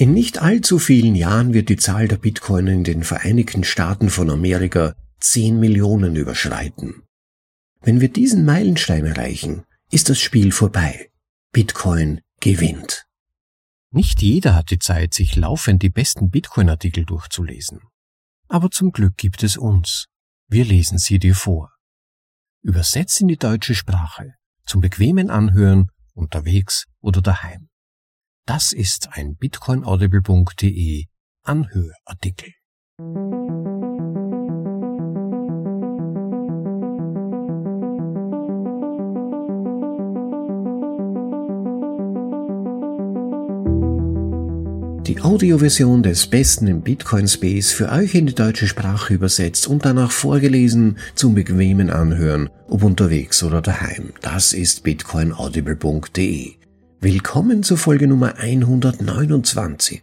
In nicht allzu vielen Jahren wird die Zahl der Bitcoiner in den Vereinigten Staaten von Amerika 10 Millionen überschreiten. Wenn wir diesen Meilenstein erreichen, ist das Spiel vorbei. Bitcoin gewinnt. Nicht jeder hat die Zeit, sich laufend die besten Bitcoin-Artikel durchzulesen. Aber zum Glück gibt es uns. Wir lesen sie dir vor. Übersetzt in die deutsche Sprache, zum bequemen Anhören, unterwegs oder daheim. Das ist ein bitcoinaudible.de Anhörartikel. Die Audioversion des Besten im Bitcoin Space für euch in die deutsche Sprache übersetzt und danach vorgelesen zum bequemen Anhören, ob unterwegs oder daheim. Das ist bitcoinaudible.de. Willkommen zur Folge Nummer 129.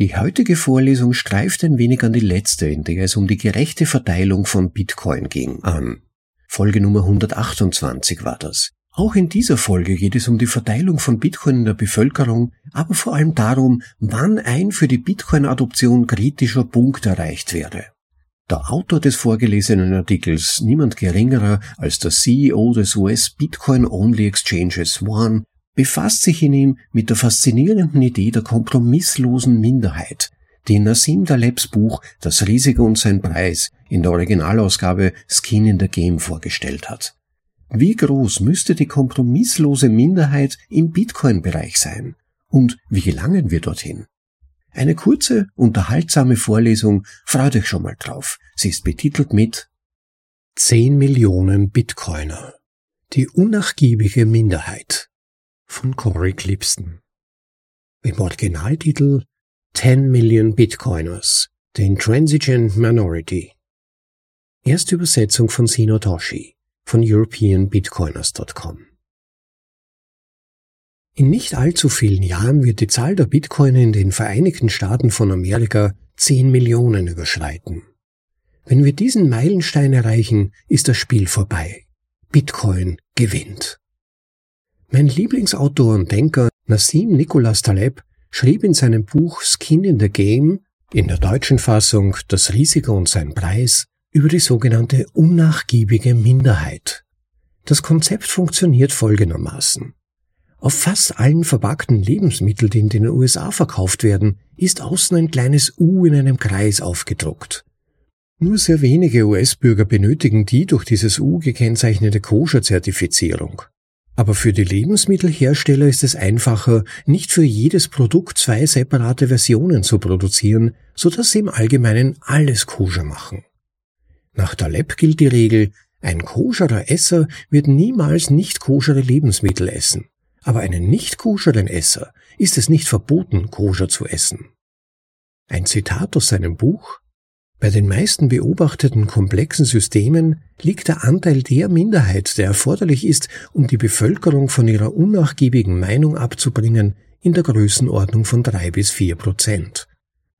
Die heutige Vorlesung streift ein wenig an die letzte, in der es um die gerechte Verteilung von Bitcoin ging, an. Folge Nummer 128 war das. Auch in dieser Folge geht es um die Verteilung von Bitcoin in der Bevölkerung, aber vor allem darum, wann ein für die Bitcoin-Adoption kritischer Punkt erreicht werde. Der Autor des vorgelesenen Artikels, niemand geringerer als der CEO des US Bitcoin Only Exchanges One, befasst sich in ihm mit der faszinierenden Idee der kompromisslosen Minderheit, die in Nassim Talebs Buch Das Risiko und sein Preis in der Originalausgabe Skin in the Game vorgestellt hat. Wie groß müsste die kompromisslose Minderheit im Bitcoin-Bereich sein? Und wie gelangen wir dorthin? Eine kurze, unterhaltsame Vorlesung, freut euch schon mal drauf. Sie ist betitelt mit 10 Millionen Bitcoiner. Die unnachgiebige Minderheit von Corey Clipston. Im Originaltitel 10 Million Bitcoiners, The Intransigent Minority. Erste Übersetzung von Sino Toshi von EuropeanBitcoiners.com. In nicht allzu vielen Jahren wird die Zahl der Bitcoiner in den Vereinigten Staaten von Amerika 10 Millionen überschreiten. Wenn wir diesen Meilenstein erreichen, ist das Spiel vorbei. Bitcoin gewinnt. Mein Lieblingsautor und Denker Nassim Nicholas Taleb schrieb in seinem Buch Skin in the Game, in der deutschen Fassung Das Risiko und sein Preis, über die sogenannte unnachgiebige Minderheit. Das Konzept funktioniert folgendermaßen. Auf fast allen verpackten Lebensmitteln, die in den USA verkauft werden, ist außen ein kleines U in einem Kreis aufgedruckt. Nur sehr wenige US-Bürger benötigen die durch dieses U gekennzeichnete Koscher-Zertifizierung. Aber für die Lebensmittelhersteller ist es einfacher, nicht für jedes Produkt zwei separate Versionen zu produzieren, so dass sie im Allgemeinen alles koscher machen. Nach Taleb gilt die Regel, ein koscherer Esser wird niemals nicht koschere Lebensmittel essen, aber einen nicht koscheren Esser ist es nicht verboten, koscher zu essen. Ein Zitat aus seinem Buch bei den meisten beobachteten komplexen Systemen liegt der Anteil der Minderheit, der erforderlich ist, um die Bevölkerung von ihrer unnachgiebigen Meinung abzubringen, in der Größenordnung von drei bis vier Prozent.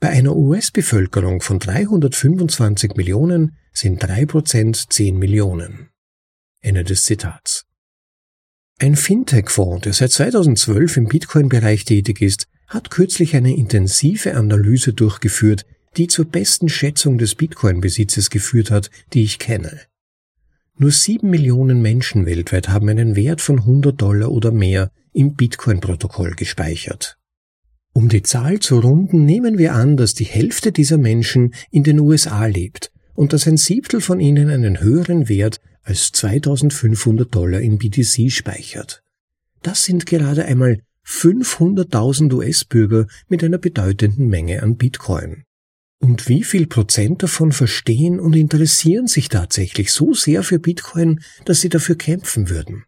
Bei einer US-Bevölkerung von 325 Millionen sind drei Prozent zehn Millionen. Ende des Zitats. Ein Fintech-Fonds, der seit 2012 im Bitcoin-Bereich tätig ist, hat kürzlich eine intensive Analyse durchgeführt, die zur besten Schätzung des Bitcoin-Besitzes geführt hat, die ich kenne. Nur sieben Millionen Menschen weltweit haben einen Wert von 100 Dollar oder mehr im Bitcoin-Protokoll gespeichert. Um die Zahl zu runden, nehmen wir an, dass die Hälfte dieser Menschen in den USA lebt und dass ein Siebtel von ihnen einen höheren Wert als 2500 Dollar in BTC speichert. Das sind gerade einmal 500.000 US-Bürger mit einer bedeutenden Menge an Bitcoin. Und wie viel Prozent davon verstehen und interessieren sich tatsächlich so sehr für Bitcoin, dass sie dafür kämpfen würden?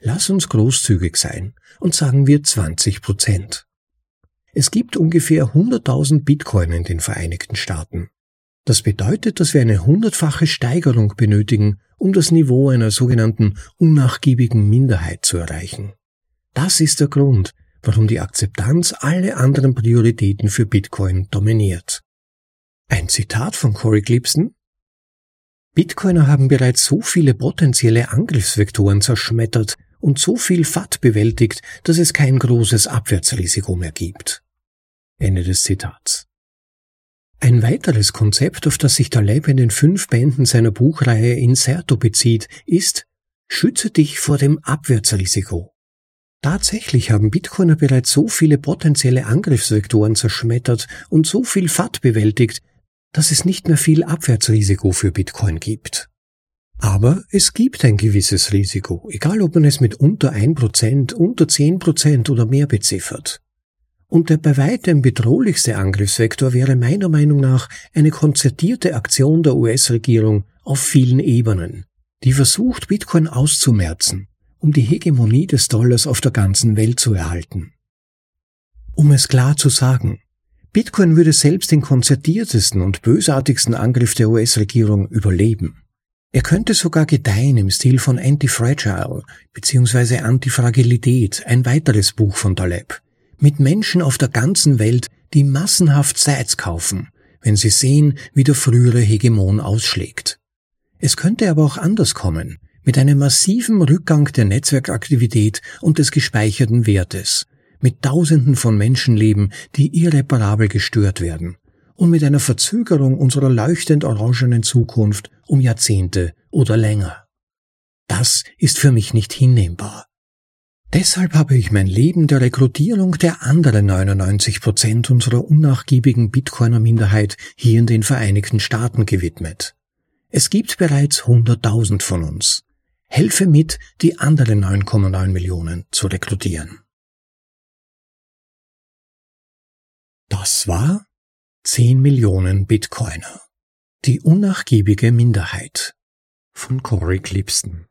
Lass uns großzügig sein und sagen wir 20 Prozent. Es gibt ungefähr 100.000 Bitcoin in den Vereinigten Staaten. Das bedeutet, dass wir eine hundertfache Steigerung benötigen, um das Niveau einer sogenannten unnachgiebigen Minderheit zu erreichen. Das ist der Grund, warum die Akzeptanz alle anderen Prioritäten für Bitcoin dominiert. Ein Zitat von Corey Clipson. Bitcoiner haben bereits so viele potenzielle Angriffsvektoren zerschmettert und so viel FAT bewältigt, dass es kein großes Abwärtsrisiko mehr gibt. Ende des Zitats. Ein weiteres Konzept, auf das sich Taleb in den fünf Bänden seiner Buchreihe Inserto bezieht, ist Schütze dich vor dem Abwärtsrisiko. Tatsächlich haben Bitcoiner bereits so viele potenzielle Angriffsvektoren zerschmettert und so viel FAT bewältigt, dass es nicht mehr viel Abwärtsrisiko für Bitcoin gibt. Aber es gibt ein gewisses Risiko, egal ob man es mit unter 1%, unter 10% oder mehr beziffert. Und der bei weitem bedrohlichste Angriffsvektor wäre meiner Meinung nach eine konzertierte Aktion der US-Regierung auf vielen Ebenen, die versucht, Bitcoin auszumerzen um die Hegemonie des Dollars auf der ganzen Welt zu erhalten. Um es klar zu sagen, Bitcoin würde selbst den konzertiertesten und bösartigsten Angriff der US-Regierung überleben. Er könnte sogar gedeihen im Stil von Antifragile bzw. Antifragilität, ein weiteres Buch von Taleb, mit Menschen auf der ganzen Welt, die massenhaft Sites kaufen, wenn sie sehen, wie der frühere Hegemon ausschlägt. Es könnte aber auch anders kommen, mit einem massiven Rückgang der Netzwerkaktivität und des gespeicherten Wertes, mit Tausenden von Menschenleben, die irreparabel gestört werden, und mit einer Verzögerung unserer leuchtend orangenen Zukunft um Jahrzehnte oder länger. Das ist für mich nicht hinnehmbar. Deshalb habe ich mein Leben der Rekrutierung der anderen 99 Prozent unserer unnachgiebigen Bitcoiner-Minderheit hier in den Vereinigten Staaten gewidmet. Es gibt bereits 100.000 von uns. Helfe mit, die anderen 9,9 Millionen zu rekrutieren. Das war 10 Millionen Bitcoiner. Die unnachgiebige Minderheit von Corey Clipston.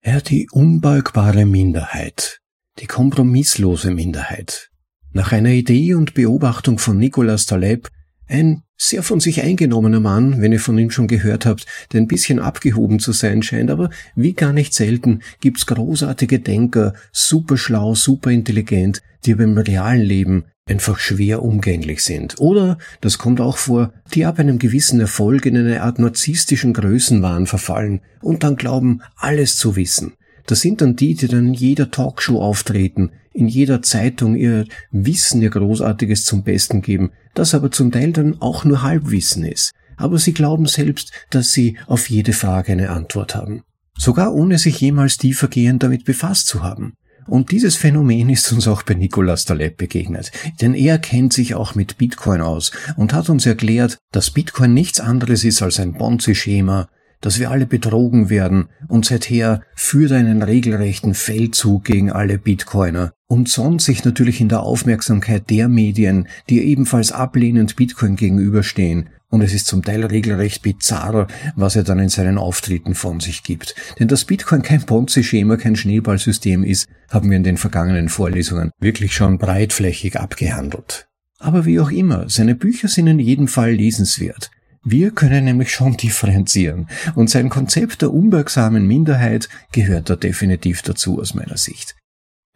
Er die unbeugbare Minderheit, die kompromisslose Minderheit. Nach einer Idee und Beobachtung von Nicolas Taleb ein sehr von sich eingenommener Mann, wenn ihr von ihm schon gehört habt, der ein bisschen abgehoben zu sein scheint, aber wie gar nicht selten gibt's großartige Denker, super schlau, super intelligent, die aber im realen Leben einfach schwer umgänglich sind. Oder, das kommt auch vor, die ab einem gewissen Erfolg in eine Art narzisstischen Größenwahn verfallen und dann glauben, alles zu wissen. Das sind dann die, die dann in jeder Talkshow auftreten, in jeder Zeitung ihr Wissen, ihr Großartiges zum Besten geben, das aber zum Teil dann auch nur Halbwissen ist. Aber sie glauben selbst, dass sie auf jede Frage eine Antwort haben. Sogar ohne sich jemals tiefergehend damit befasst zu haben. Und dieses Phänomen ist uns auch bei Nicolas Taleb begegnet, denn er kennt sich auch mit Bitcoin aus und hat uns erklärt, dass Bitcoin nichts anderes ist als ein Ponzi-Schema, dass wir alle betrogen werden und seither führt einen regelrechten Feldzug gegen alle Bitcoiner und sonnt sich natürlich in der Aufmerksamkeit der Medien, die ebenfalls ablehnend Bitcoin gegenüberstehen. Und es ist zum Teil regelrecht bizarr, was er dann in seinen Auftritten von sich gibt. Denn dass Bitcoin kein Ponzi-Schema, kein Schneeballsystem ist, haben wir in den vergangenen Vorlesungen wirklich schon breitflächig abgehandelt. Aber wie auch immer, seine Bücher sind in jedem Fall lesenswert. Wir können nämlich schon differenzieren und sein Konzept der unbeugsamen Minderheit gehört da definitiv dazu aus meiner Sicht.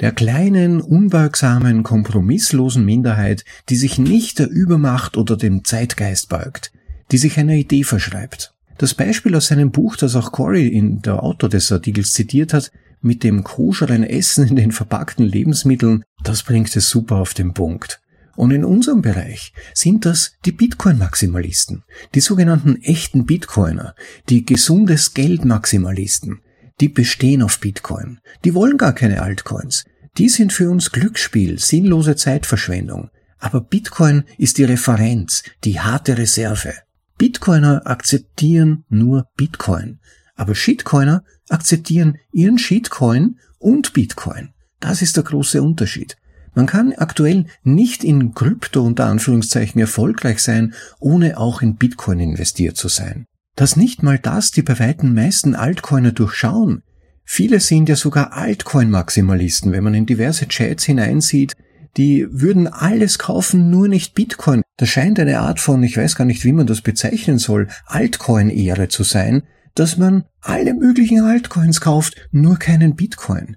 Der kleinen, unbeugsamen, kompromisslosen Minderheit, die sich nicht der Übermacht oder dem Zeitgeist beugt, die sich einer Idee verschreibt. Das Beispiel aus seinem Buch, das auch Corey in der Autor des Artikels zitiert hat, mit dem koscheren Essen in den verpackten Lebensmitteln, das bringt es super auf den Punkt. Und in unserem Bereich sind das die Bitcoin-Maximalisten, die sogenannten echten Bitcoiner, die gesundes Geld-Maximalisten. Die bestehen auf Bitcoin. Die wollen gar keine Altcoins. Die sind für uns Glücksspiel, sinnlose Zeitverschwendung. Aber Bitcoin ist die Referenz, die harte Reserve. Bitcoiner akzeptieren nur Bitcoin. Aber Shitcoiner akzeptieren ihren Shitcoin und Bitcoin. Das ist der große Unterschied. Man kann aktuell nicht in Krypto unter Anführungszeichen erfolgreich sein, ohne auch in Bitcoin investiert zu sein. Dass nicht mal das die bei weitem meisten Altcoiner durchschauen. Viele sind ja sogar Altcoin-Maximalisten, wenn man in diverse Chats hineinsieht, die würden alles kaufen, nur nicht Bitcoin. Das scheint eine Art von, ich weiß gar nicht, wie man das bezeichnen soll, Altcoin-Ehre zu sein, dass man alle möglichen Altcoins kauft, nur keinen Bitcoin.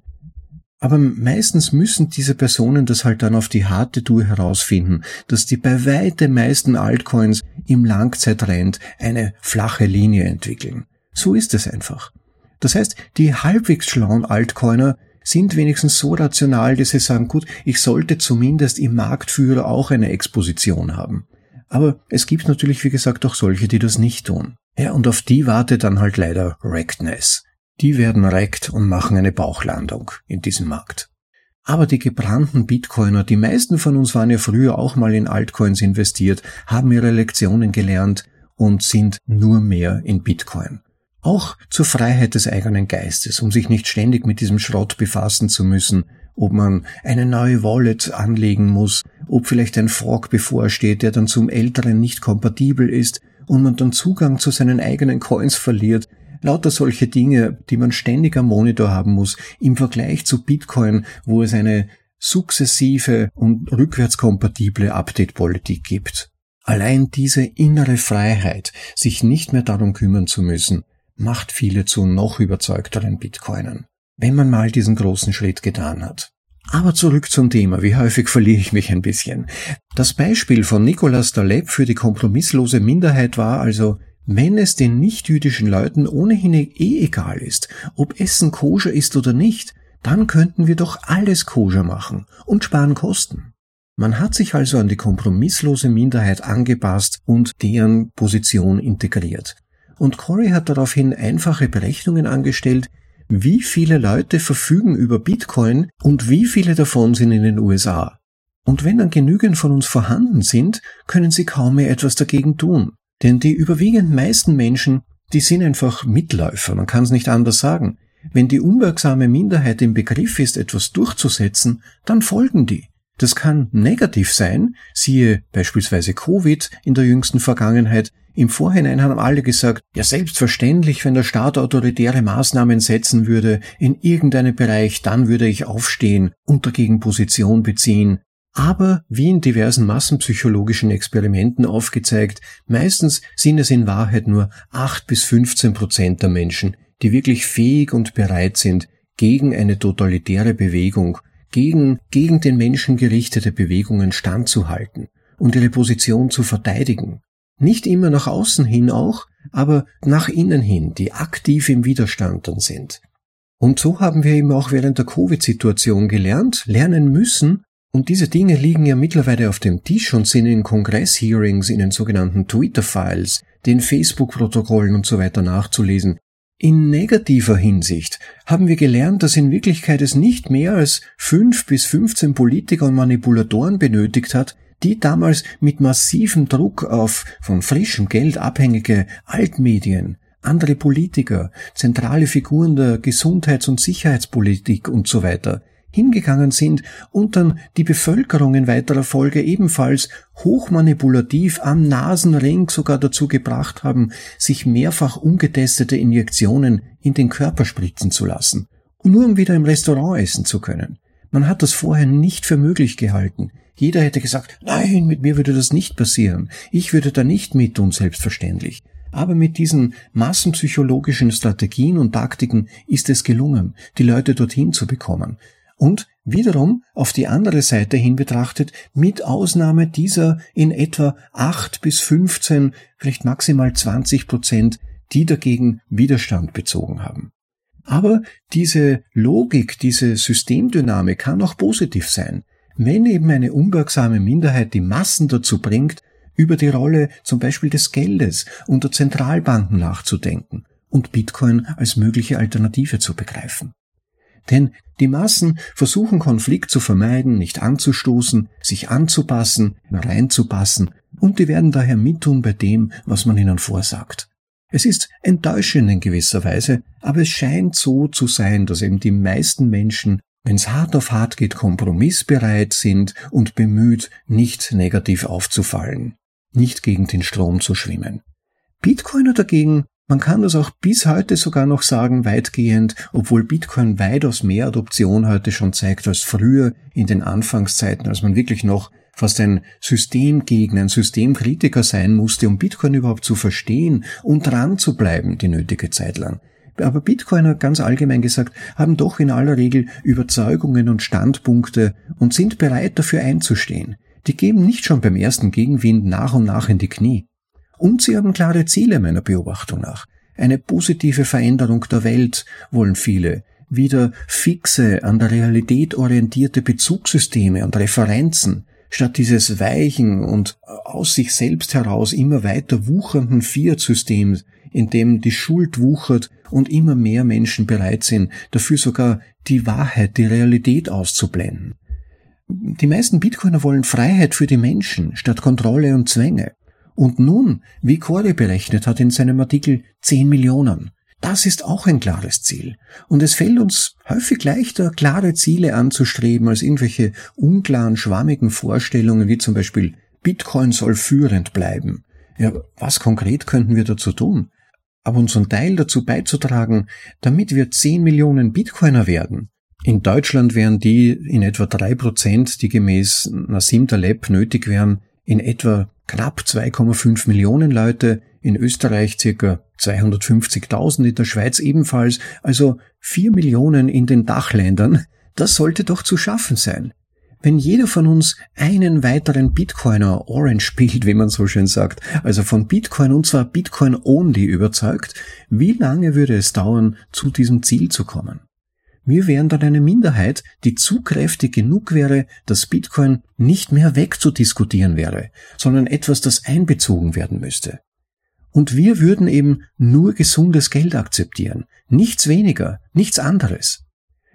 Aber meistens müssen diese Personen das halt dann auf die harte Tour herausfinden, dass die bei weitem meisten Altcoins im Langzeitrend eine flache Linie entwickeln. So ist es einfach. Das heißt, die halbwegs schlauen Altcoiner sind wenigstens so rational, dass sie sagen, gut, ich sollte zumindest im Marktführer auch eine Exposition haben. Aber es gibt natürlich, wie gesagt, auch solche, die das nicht tun. Ja, und auf die wartet dann halt leider Rectness. Die werden reckt und machen eine Bauchlandung in diesem Markt. Aber die gebrannten Bitcoiner, die meisten von uns waren ja früher auch mal in Altcoins investiert, haben ihre Lektionen gelernt und sind nur mehr in Bitcoin. Auch zur Freiheit des eigenen Geistes, um sich nicht ständig mit diesem Schrott befassen zu müssen, ob man eine neue Wallet anlegen muss, ob vielleicht ein Fork bevorsteht, der dann zum älteren nicht kompatibel ist und man dann Zugang zu seinen eigenen Coins verliert. Lauter solche Dinge, die man ständig am Monitor haben muss, im Vergleich zu Bitcoin, wo es eine sukzessive und rückwärtskompatible Update-Politik gibt. Allein diese innere Freiheit, sich nicht mehr darum kümmern zu müssen, macht viele zu noch überzeugteren Bitcoinern, wenn man mal diesen großen Schritt getan hat. Aber zurück zum Thema, wie häufig verliere ich mich ein bisschen. Das Beispiel von Nicolas Taleb für die kompromisslose Minderheit war also, wenn es den nichtjüdischen Leuten ohnehin eh egal ist, ob Essen koscher ist oder nicht, dann könnten wir doch alles koscher machen und sparen Kosten. Man hat sich also an die kompromisslose Minderheit angepasst und deren Position integriert. Und Corey hat daraufhin einfache Berechnungen angestellt, wie viele Leute verfügen über Bitcoin und wie viele davon sind in den USA. Und wenn dann genügend von uns vorhanden sind, können sie kaum mehr etwas dagegen tun. Denn die überwiegend meisten Menschen, die sind einfach Mitläufer, man kann es nicht anders sagen. Wenn die unwirksame Minderheit im Begriff ist, etwas durchzusetzen, dann folgen die. Das kann negativ sein, siehe beispielsweise Covid in der jüngsten Vergangenheit, im Vorhinein haben alle gesagt, ja selbstverständlich, wenn der Staat autoritäre Maßnahmen setzen würde in irgendeinem Bereich, dann würde ich aufstehen und dagegen Position beziehen. Aber, wie in diversen massenpsychologischen Experimenten aufgezeigt, meistens sind es in Wahrheit nur 8 bis 15 Prozent der Menschen, die wirklich fähig und bereit sind, gegen eine totalitäre Bewegung, gegen, gegen den Menschen gerichtete Bewegungen standzuhalten und ihre Position zu verteidigen. Nicht immer nach außen hin auch, aber nach innen hin, die aktiv im Widerstand dann sind. Und so haben wir eben auch während der Covid-Situation gelernt, lernen müssen, und diese Dinge liegen ja mittlerweile auf dem Tisch und sind in Kongress-Hearings, in den sogenannten Twitter-Files, den Facebook-Protokollen und so weiter nachzulesen. In negativer Hinsicht haben wir gelernt, dass in Wirklichkeit es nicht mehr als fünf bis 15 Politiker und Manipulatoren benötigt hat, die damals mit massivem Druck auf von frischem Geld abhängige Altmedien, andere Politiker, zentrale Figuren der Gesundheits- und Sicherheitspolitik und so weiter hingegangen sind und dann die Bevölkerung in weiterer Folge ebenfalls hochmanipulativ am Nasenring sogar dazu gebracht haben, sich mehrfach ungetestete Injektionen in den Körper spritzen zu lassen, nur um wieder im Restaurant essen zu können. Man hat das vorher nicht für möglich gehalten. Jeder hätte gesagt, nein, mit mir würde das nicht passieren. Ich würde da nicht mit tun, selbstverständlich. Aber mit diesen massenpsychologischen Strategien und Taktiken ist es gelungen, die Leute dorthin zu bekommen. Und wiederum auf die andere Seite hin betrachtet, mit Ausnahme dieser in etwa acht bis 15, vielleicht maximal 20 Prozent, die dagegen Widerstand bezogen haben. Aber diese Logik, diese Systemdynamik kann auch positiv sein wenn eben eine unbeugsame Minderheit die Massen dazu bringt, über die Rolle zum Beispiel des Geldes unter Zentralbanken nachzudenken und Bitcoin als mögliche Alternative zu begreifen. Denn die Massen versuchen Konflikt zu vermeiden, nicht anzustoßen, sich anzupassen, reinzupassen und die werden daher mittun bei dem, was man ihnen vorsagt. Es ist enttäuschend in gewisser Weise, aber es scheint so zu sein, dass eben die meisten Menschen wenn es hart auf hart geht, kompromissbereit sind und bemüht, nicht negativ aufzufallen, nicht gegen den Strom zu schwimmen. Bitcoiner dagegen, man kann das auch bis heute sogar noch sagen, weitgehend, obwohl Bitcoin weitaus mehr Adoption heute schon zeigt als früher in den Anfangszeiten, als man wirklich noch fast ein Systemgegner, ein Systemkritiker sein musste, um Bitcoin überhaupt zu verstehen und dran zu bleiben die nötige Zeit lang. Aber Bitcoiner, ganz allgemein gesagt, haben doch in aller Regel Überzeugungen und Standpunkte und sind bereit dafür einzustehen. Die geben nicht schon beim ersten Gegenwind nach und nach in die Knie. Und sie haben klare Ziele meiner Beobachtung nach. Eine positive Veränderung der Welt wollen viele. wieder fixe, an der Realität orientierte Bezugssysteme und Referenzen, statt dieses weichen und aus sich selbst heraus immer weiter wuchernden Fiat-Systems, in dem die Schuld wuchert und immer mehr Menschen bereit sind, dafür sogar die Wahrheit, die Realität auszublenden. Die meisten Bitcoiner wollen Freiheit für die Menschen statt Kontrolle und Zwänge. Und nun, wie Corey berechnet hat in seinem Artikel 10 Millionen. Das ist auch ein klares Ziel. Und es fällt uns häufig leichter, klare Ziele anzustreben, als irgendwelche unklaren, schwammigen Vorstellungen, wie zum Beispiel Bitcoin soll führend bleiben. Ja, was konkret könnten wir dazu tun? Aber unseren Teil dazu beizutragen, damit wir 10 Millionen Bitcoiner werden. In Deutschland wären die in etwa drei Prozent, die gemäß Nassim Taleb nötig wären, in etwa knapp 2,5 Millionen Leute, in Österreich circa 250.000, in der Schweiz ebenfalls, also 4 Millionen in den Dachländern, das sollte doch zu schaffen sein. Wenn jeder von uns einen weiteren Bitcoiner Orange spielt, wie man so schön sagt, also von Bitcoin und zwar Bitcoin only überzeugt, wie lange würde es dauern, zu diesem Ziel zu kommen? Wir wären dann eine Minderheit, die zu kräftig genug wäre, dass Bitcoin nicht mehr wegzudiskutieren wäre, sondern etwas, das einbezogen werden müsste. Und wir würden eben nur gesundes Geld akzeptieren, nichts weniger, nichts anderes.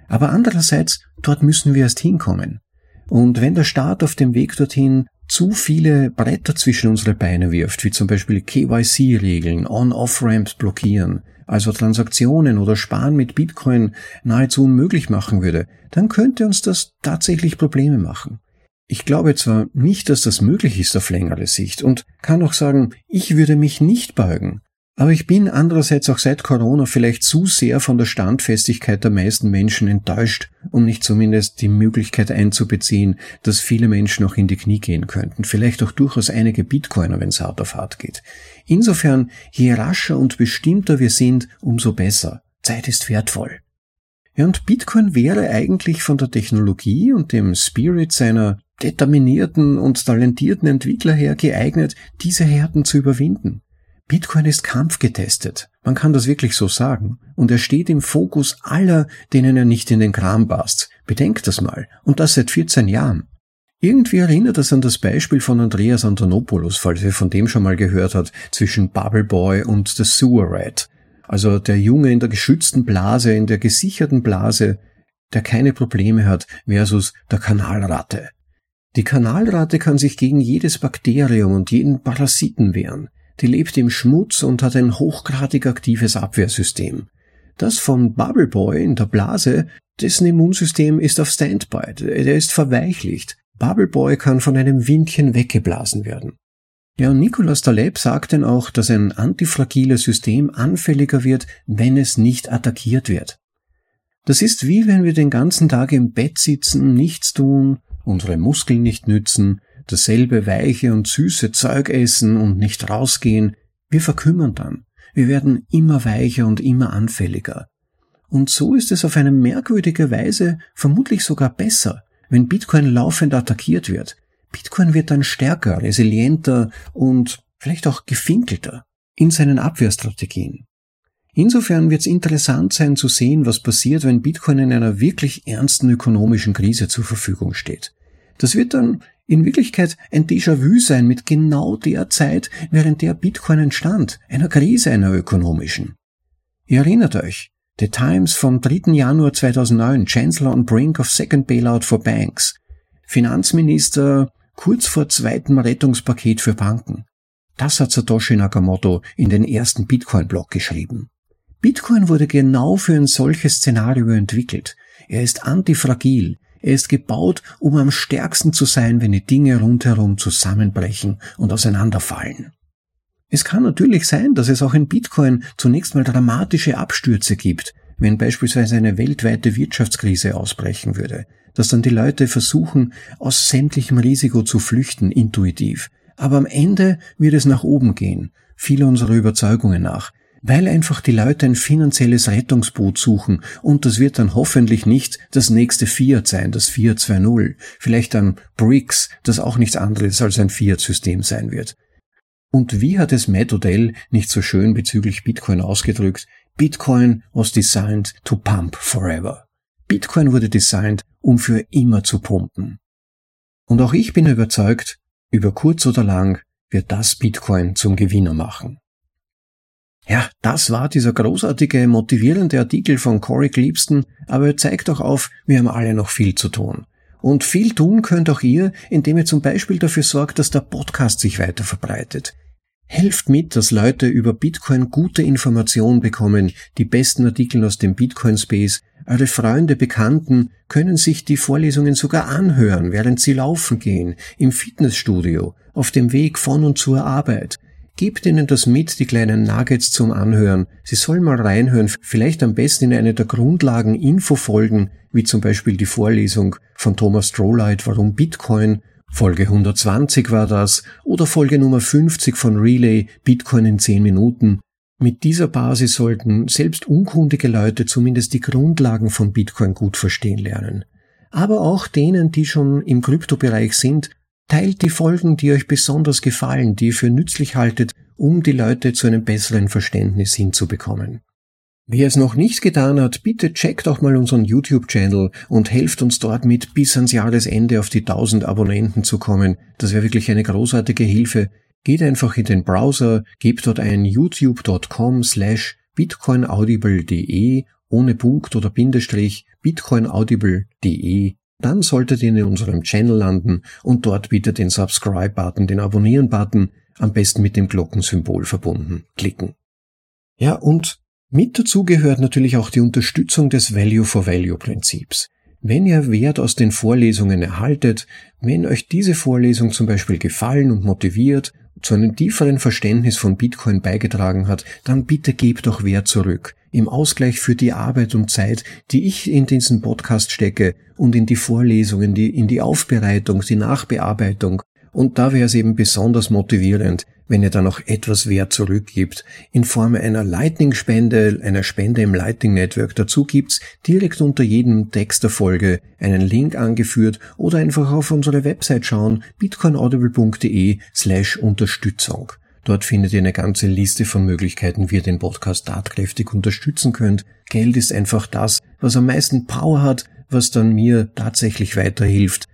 Aber andererseits, dort müssen wir erst hinkommen. Und wenn der Staat auf dem Weg dorthin zu viele Bretter zwischen unsere Beine wirft, wie zum Beispiel KYC-Regeln, On-Off-Ramps blockieren, also Transaktionen oder Sparen mit Bitcoin nahezu unmöglich machen würde, dann könnte uns das tatsächlich Probleme machen. Ich glaube zwar nicht, dass das möglich ist auf längere Sicht und kann auch sagen, ich würde mich nicht beugen, aber ich bin andererseits auch seit Corona vielleicht zu sehr von der Standfestigkeit der meisten Menschen enttäuscht, um nicht zumindest die Möglichkeit einzubeziehen, dass viele Menschen noch in die Knie gehen könnten, vielleicht auch durchaus einige Bitcoiner, wenn es hart auf hart geht. Insofern, je rascher und bestimmter wir sind, umso besser. Zeit ist wertvoll. Ja, und Bitcoin wäre eigentlich von der Technologie und dem Spirit seiner determinierten und talentierten Entwickler her geeignet, diese Härten zu überwinden. Bitcoin ist kampfgetestet. Man kann das wirklich so sagen. Und er steht im Fokus aller, denen er nicht in den Kram passt. Bedenkt das mal. Und das seit 14 Jahren. Irgendwie erinnert das an das Beispiel von Andreas Antonopoulos, falls ihr von dem schon mal gehört habt, zwischen Bubble Boy und The Sewer Rat. Also der Junge in der geschützten Blase, in der gesicherten Blase, der keine Probleme hat, versus der Kanalratte. Die Kanalratte kann sich gegen jedes Bakterium und jeden Parasiten wehren die lebt im Schmutz und hat ein hochgradig aktives Abwehrsystem. Das von Bubble Boy in der Blase, dessen Immunsystem ist auf Standby, der ist verweichlicht. Bubble Boy kann von einem Windchen weggeblasen werden. Ja, und Nicolas Taleb sagt denn auch, dass ein antifragiles System anfälliger wird, wenn es nicht attackiert wird. Das ist wie wenn wir den ganzen Tag im Bett sitzen, nichts tun, unsere Muskeln nicht nützen, dasselbe weiche und süße Zeug essen und nicht rausgehen, wir verkümmern dann. Wir werden immer weicher und immer anfälliger. Und so ist es auf eine merkwürdige Weise vermutlich sogar besser, wenn Bitcoin laufend attackiert wird. Bitcoin wird dann stärker, resilienter und vielleicht auch gefinkelter in seinen Abwehrstrategien. Insofern wird es interessant sein zu sehen, was passiert, wenn Bitcoin in einer wirklich ernsten ökonomischen Krise zur Verfügung steht. Das wird dann in Wirklichkeit ein Déjà-vu sein mit genau der Zeit, während der Bitcoin entstand, einer Krise einer ökonomischen. Ihr erinnert euch, The Times vom 3. Januar 2009, Chancellor on brink of second bailout for banks, Finanzminister kurz vor zweitem Rettungspaket für Banken. Das hat Satoshi Nakamoto in den ersten Bitcoin-Blog geschrieben. Bitcoin wurde genau für ein solches Szenario entwickelt. Er ist antifragil, er ist gebaut, um am stärksten zu sein, wenn die Dinge rundherum zusammenbrechen und auseinanderfallen. Es kann natürlich sein, dass es auch in Bitcoin zunächst mal dramatische Abstürze gibt, wenn beispielsweise eine weltweite Wirtschaftskrise ausbrechen würde, dass dann die Leute versuchen, aus sämtlichem Risiko zu flüchten, intuitiv. Aber am Ende wird es nach oben gehen, viele unserer Überzeugungen nach, weil einfach die Leute ein finanzielles Rettungsboot suchen und das wird dann hoffentlich nicht das nächste Fiat sein, das Fiat 2.0, vielleicht ein BRICS, das auch nichts anderes als ein Fiat-System sein wird. Und wie hat es Matt Odell nicht so schön bezüglich Bitcoin ausgedrückt? Bitcoin was designed to pump forever. Bitcoin wurde designt, um für immer zu pumpen. Und auch ich bin überzeugt, über kurz oder lang wird das Bitcoin zum Gewinner machen. Ja, das war dieser großartige, motivierende Artikel von Corey Gleepston, aber er zeigt auch auf, wir haben alle noch viel zu tun. Und viel tun könnt auch ihr, indem ihr zum Beispiel dafür sorgt, dass der Podcast sich weiter verbreitet. Helft mit, dass Leute über Bitcoin gute Informationen bekommen, die besten Artikel aus dem Bitcoin Space. Eure Freunde, Bekannten können sich die Vorlesungen sogar anhören, während sie laufen gehen, im Fitnessstudio, auf dem Weg von und zur Arbeit. Gebt ihnen das mit, die kleinen Nuggets zum Anhören. Sie sollen mal reinhören, vielleicht am besten in eine der Grundlagen Infofolgen, wie zum Beispiel die Vorlesung von Thomas Strohlight, warum Bitcoin, Folge 120 war das, oder Folge Nummer 50 von Relay, Bitcoin in 10 Minuten. Mit dieser Basis sollten selbst unkundige Leute zumindest die Grundlagen von Bitcoin gut verstehen lernen. Aber auch denen, die schon im Kryptobereich sind, Teilt die Folgen, die euch besonders gefallen, die ihr für nützlich haltet, um die Leute zu einem besseren Verständnis hinzubekommen. Wer es noch nicht getan hat, bitte checkt auch mal unseren YouTube-Channel und helft uns dort mit, bis ans Jahresende auf die 1000 Abonnenten zu kommen. Das wäre wirklich eine großartige Hilfe. Geht einfach in den Browser, gebt dort ein youtube.com slash bitcoinaudible.de ohne Punkt oder Bindestrich bitcoinaudible.de dann solltet ihr in unserem Channel landen und dort bitte den Subscribe-Button, den Abonnieren-Button, am besten mit dem Glockensymbol verbunden, klicken. Ja, und mit dazu gehört natürlich auch die Unterstützung des Value-for-Value-Prinzips. Wenn ihr Wert aus den Vorlesungen erhaltet, wenn euch diese Vorlesung zum Beispiel gefallen und motiviert, zu einem tieferen Verständnis von Bitcoin beigetragen hat, dann bitte gebt doch Wert zurück im Ausgleich für die Arbeit und Zeit, die ich in diesen Podcast stecke und in die Vorlesungen, die, in die Aufbereitung, die Nachbearbeitung. Und da wäre es eben besonders motivierend, wenn ihr dann noch etwas Wert zurückgibt, in Form einer Lightning-Spende, einer Spende im Lightning Network. Dazu gibt's direkt unter jedem Text der Folge einen Link angeführt oder einfach auf unsere Website schauen, bitcoinaudible.de slash Unterstützung. Dort findet ihr eine ganze Liste von Möglichkeiten, wie ihr den Podcast tatkräftig unterstützen könnt. Geld ist einfach das, was am meisten Power hat, was dann mir tatsächlich weiterhilft,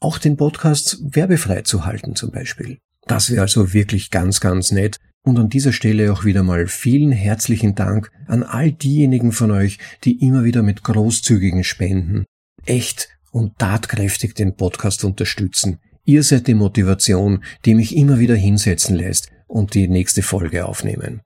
auch den Podcast werbefrei zu halten zum Beispiel. Das wäre also wirklich ganz, ganz nett. Und an dieser Stelle auch wieder mal vielen herzlichen Dank an all diejenigen von euch, die immer wieder mit großzügigen Spenden echt und tatkräftig den Podcast unterstützen. Ihr seid die Motivation, die mich immer wieder hinsetzen lässt, und die nächste Folge aufnehmen.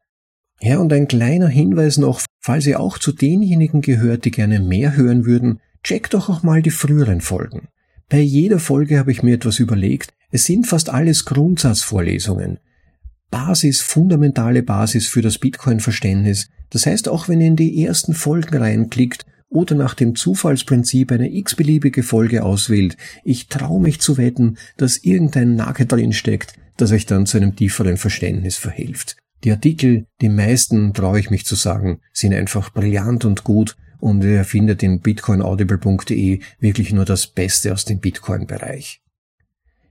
Ja, und ein kleiner Hinweis noch, falls ihr auch zu denjenigen gehört, die gerne mehr hören würden, checkt doch auch mal die früheren Folgen. Bei jeder Folge habe ich mir etwas überlegt. Es sind fast alles Grundsatzvorlesungen. Basis, fundamentale Basis für das Bitcoin-Verständnis. Das heißt, auch wenn ihr in die ersten Folgen reinklickt oder nach dem Zufallsprinzip eine x-beliebige Folge auswählt, ich traue mich zu wetten, dass irgendein Nugget drin steckt, das euch dann zu einem tieferen Verständnis verhilft. Die Artikel, die meisten, traue ich mich zu sagen, sind einfach brillant und gut und ihr findet in bitcoinaudible.de wirklich nur das Beste aus dem Bitcoin-Bereich.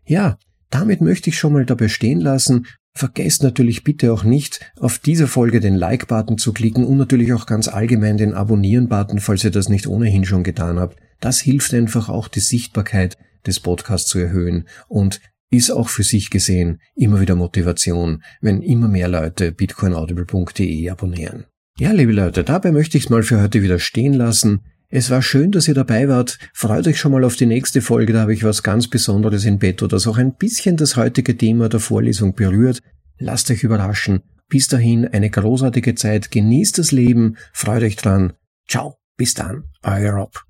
Ja, damit möchte ich schon mal dabei stehen lassen. Vergesst natürlich bitte auch nicht, auf dieser Folge den Like-Button zu klicken und natürlich auch ganz allgemein den Abonnieren-Button, falls ihr das nicht ohnehin schon getan habt. Das hilft einfach auch die Sichtbarkeit des Podcasts zu erhöhen und ist auch für sich gesehen immer wieder Motivation, wenn immer mehr Leute bitcoinaudible.de abonnieren. Ja, liebe Leute, dabei möchte ich es mal für heute wieder stehen lassen. Es war schön, dass ihr dabei wart. Freut euch schon mal auf die nächste Folge, da habe ich was ganz Besonderes in petto, das auch ein bisschen das heutige Thema der Vorlesung berührt. Lasst euch überraschen. Bis dahin eine großartige Zeit, genießt das Leben, freut euch dran. Ciao, bis dann, euer Rob.